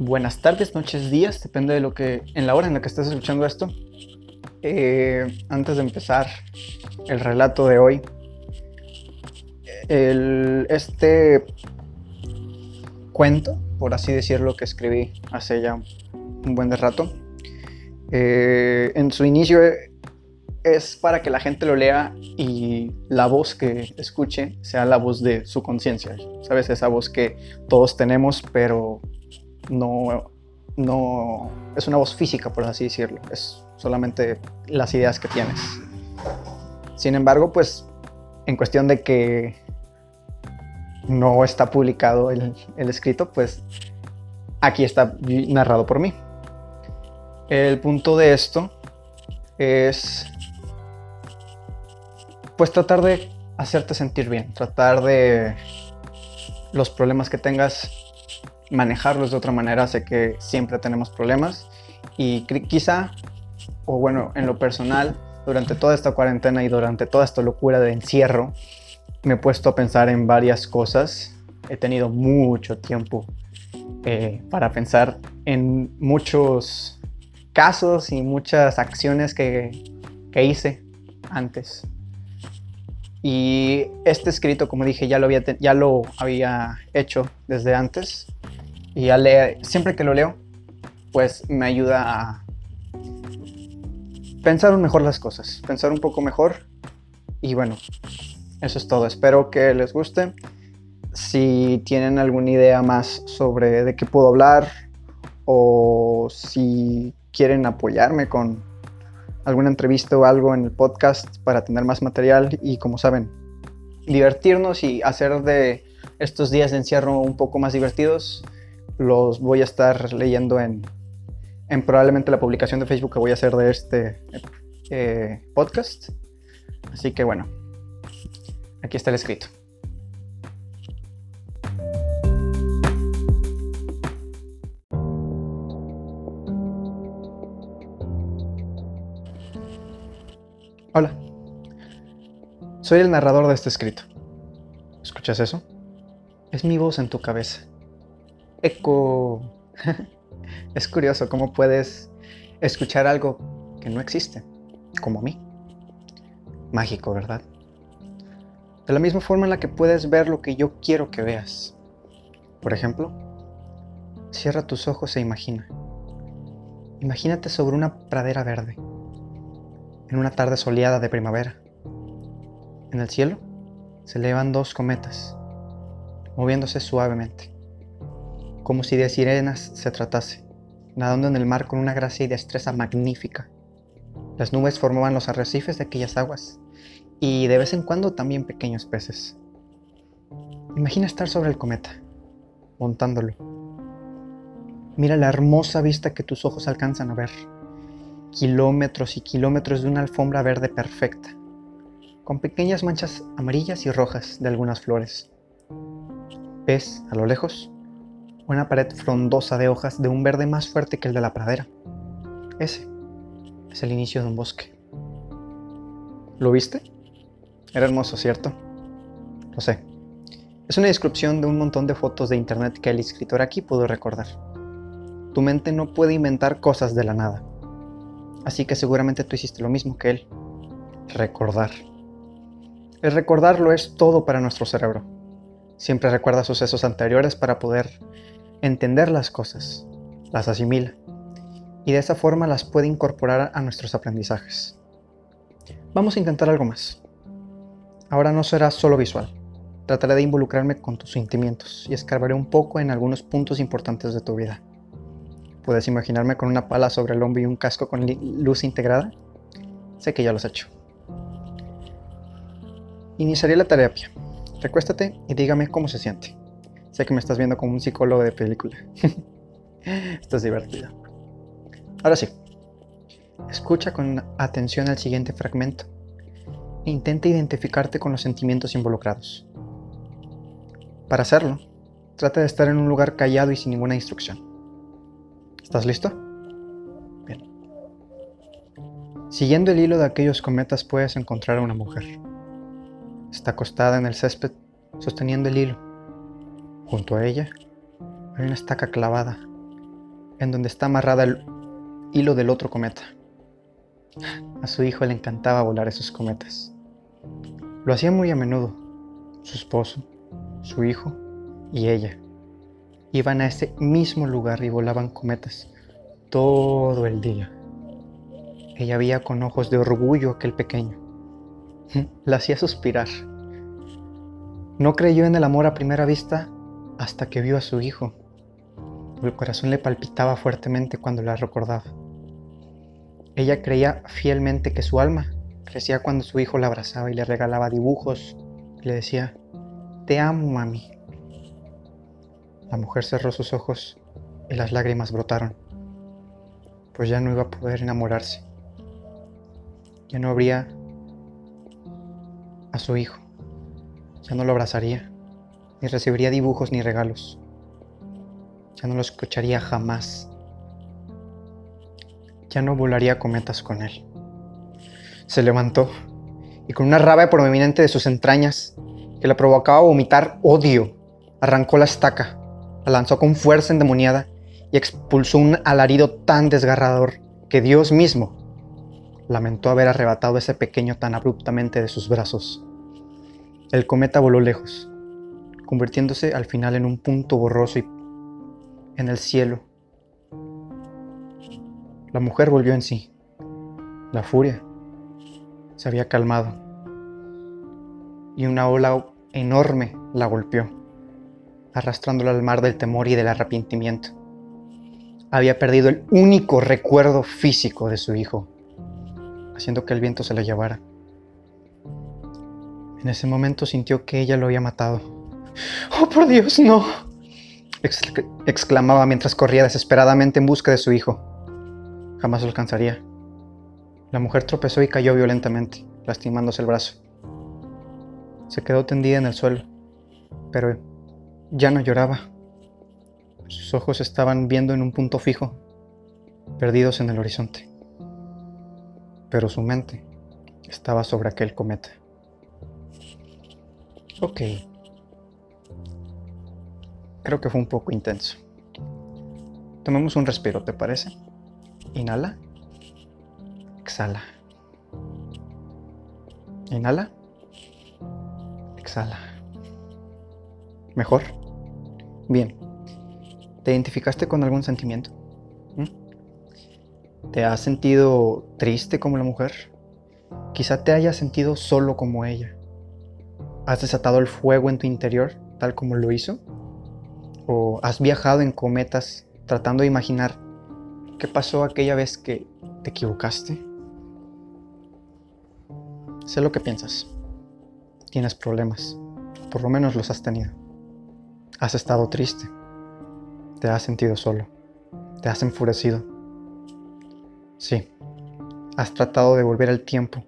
buenas tardes, noches, días, depende de lo que, en la hora en la que estés escuchando esto. Eh, antes de empezar el relato de hoy, el, este cuento, por así decirlo, que escribí hace ya un buen de rato, eh, en su inicio es para que la gente lo lea y la voz que escuche sea la voz de su conciencia, ¿sabes? Esa voz que todos tenemos, pero no, no es una voz física, por así decirlo, es solamente las ideas que tienes. Sin embargo, pues en cuestión de que no está publicado el, el escrito, pues aquí está narrado por mí. El punto de esto es pues tratar de hacerte sentir bien, tratar de los problemas que tengas, manejarlos de otra manera. Sé que siempre tenemos problemas y quizá, o bueno, en lo personal, durante toda esta cuarentena y durante toda esta locura de encierro, me he puesto a pensar en varias cosas. He tenido mucho tiempo eh, para pensar en muchos casos y muchas acciones que, que hice antes. Y este escrito, como dije, ya lo había, ya lo había hecho desde antes. Y ya siempre que lo leo, pues me ayuda a pensar mejor las cosas, pensar un poco mejor. Y bueno, eso es todo. Espero que les guste. Si tienen alguna idea más sobre de qué puedo hablar o si quieren apoyarme con alguna entrevista o algo en el podcast para tener más material y como saben, divertirnos y hacer de estos días de encierro un poco más divertidos. Los voy a estar leyendo en, en probablemente la publicación de Facebook que voy a hacer de este eh, podcast. Así que bueno, aquí está el escrito. Hola, soy el narrador de este escrito. ¿Escuchas eso? Es mi voz en tu cabeza. Eco. es curioso cómo puedes escuchar algo que no existe, como a mí. Mágico, ¿verdad? De la misma forma en la que puedes ver lo que yo quiero que veas. Por ejemplo, cierra tus ojos e imagina. Imagínate sobre una pradera verde en una tarde soleada de primavera. En el cielo se elevan dos cometas, moviéndose suavemente, como si de sirenas se tratase, nadando en el mar con una gracia y destreza magnífica. Las nubes formaban los arrecifes de aquellas aguas, y de vez en cuando también pequeños peces. Imagina estar sobre el cometa, montándolo. Mira la hermosa vista que tus ojos alcanzan a ver kilómetros y kilómetros de una alfombra verde perfecta, con pequeñas manchas amarillas y rojas de algunas flores. Ves, a lo lejos, una pared frondosa de hojas de un verde más fuerte que el de la pradera. Ese es el inicio de un bosque. ¿Lo viste? Era hermoso, ¿cierto? Lo sé. Es una descripción de un montón de fotos de internet que el escritor aquí pudo recordar. Tu mente no puede inventar cosas de la nada. Así que seguramente tú hiciste lo mismo que él. Recordar. El recordar lo es todo para nuestro cerebro. Siempre recuerda sucesos anteriores para poder entender las cosas, las asimila y de esa forma las puede incorporar a nuestros aprendizajes. Vamos a intentar algo más. Ahora no será solo visual. Trataré de involucrarme con tus sentimientos y escarbaré un poco en algunos puntos importantes de tu vida. ¿Puedes imaginarme con una pala sobre el hombro y un casco con luz integrada? Sé que ya lo has hecho. Iniciaré la terapia. Recuéstate y dígame cómo se siente. Que me estás viendo como un psicólogo de película. Esto es divertido. Ahora sí. Escucha con atención al siguiente fragmento intenta identificarte con los sentimientos involucrados. Para hacerlo, trata de estar en un lugar callado y sin ninguna instrucción. ¿Estás listo? Bien. Siguiendo el hilo de aquellos cometas puedes encontrar a una mujer. Está acostada en el césped sosteniendo el hilo. Junto a ella hay una estaca clavada en donde está amarrada el hilo del otro cometa. A su hijo le encantaba volar esos cometas. Lo hacía muy a menudo. Su esposo, su hijo y ella iban a ese mismo lugar y volaban cometas todo el día. Ella veía con ojos de orgullo aquel pequeño. La hacía suspirar. No creyó en el amor a primera vista hasta que vio a su hijo. El corazón le palpitaba fuertemente cuando la recordaba. Ella creía fielmente que su alma crecía cuando su hijo la abrazaba y le regalaba dibujos y le decía, te amo, mami. La mujer cerró sus ojos y las lágrimas brotaron, pues ya no iba a poder enamorarse. Ya no habría a su hijo, ya no lo abrazaría, ni recibiría dibujos ni regalos, ya no lo escucharía jamás ya no volaría cometas con él. Se levantó y con una rabia prominente de sus entrañas, que le provocaba vomitar odio, arrancó la estaca, la lanzó con fuerza endemoniada y expulsó un alarido tan desgarrador que Dios mismo lamentó haber arrebatado ese pequeño tan abruptamente de sus brazos. El cometa voló lejos, convirtiéndose al final en un punto borroso y en el cielo la mujer volvió en sí. La furia se había calmado y una ola enorme la golpeó, arrastrándola al mar del temor y del arrepentimiento. Había perdido el único recuerdo físico de su hijo, haciendo que el viento se la llevara. En ese momento sintió que ella lo había matado. ¡Oh, por Dios, no! exclamaba mientras corría desesperadamente en busca de su hijo. Jamás lo alcanzaría. La mujer tropezó y cayó violentamente, lastimándose el brazo. Se quedó tendida en el suelo, pero ya no lloraba. Sus ojos estaban viendo en un punto fijo, perdidos en el horizonte. Pero su mente estaba sobre aquel cometa. Ok. Creo que fue un poco intenso. Tomemos un respiro, ¿te parece? Inhala. Exhala. Inhala. Exhala. ¿Mejor? Bien. ¿Te identificaste con algún sentimiento? ¿Mm? ¿Te has sentido triste como la mujer? Quizá te hayas sentido solo como ella. ¿Has desatado el fuego en tu interior tal como lo hizo? ¿O has viajado en cometas tratando de imaginar ¿Qué pasó aquella vez que te equivocaste? Sé lo que piensas. Tienes problemas. Por lo menos los has tenido. Has estado triste. Te has sentido solo. Te has enfurecido. Sí. Has tratado de volver al tiempo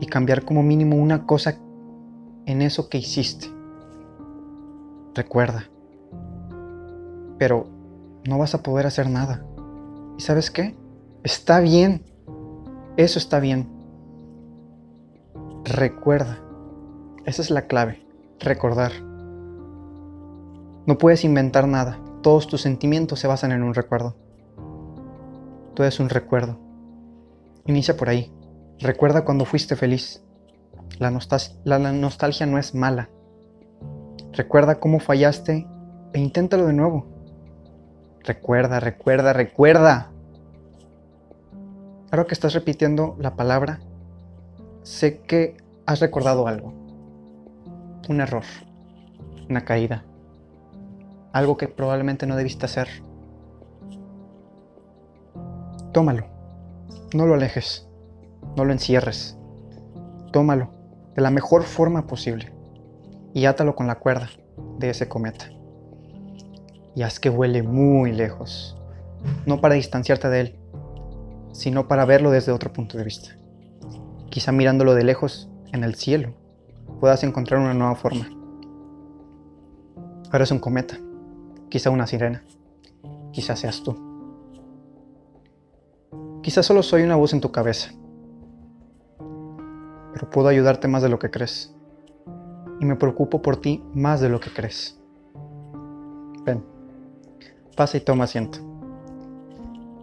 y cambiar como mínimo una cosa en eso que hiciste. Recuerda. Pero no vas a poder hacer nada. ¿Y sabes qué? Está bien. Eso está bien. Recuerda. Esa es la clave. Recordar. No puedes inventar nada. Todos tus sentimientos se basan en un recuerdo. Todo es un recuerdo. Inicia por ahí. Recuerda cuando fuiste feliz. La, la nostalgia no es mala. Recuerda cómo fallaste e inténtalo de nuevo. Recuerda, recuerda, recuerda. Ahora que estás repitiendo la palabra, sé que has recordado algo. Un error, una caída, algo que probablemente no debiste hacer. Tómalo, no lo alejes, no lo encierres. Tómalo de la mejor forma posible y átalo con la cuerda de ese cometa y haz que vuele muy lejos, no para distanciarte de él, sino para verlo desde otro punto de vista. Quizá mirándolo de lejos, en el cielo, puedas encontrar una nueva forma. Ahora es un cometa, quizá una sirena, quizá seas tú. Quizá solo soy una voz en tu cabeza, pero puedo ayudarte más de lo que crees. Y me preocupo por ti más de lo que crees. Pasa y toma asiento.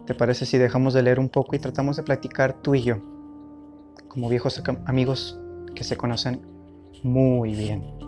¿Te parece si dejamos de leer un poco y tratamos de platicar tú y yo, como viejos amigos que se conocen muy bien?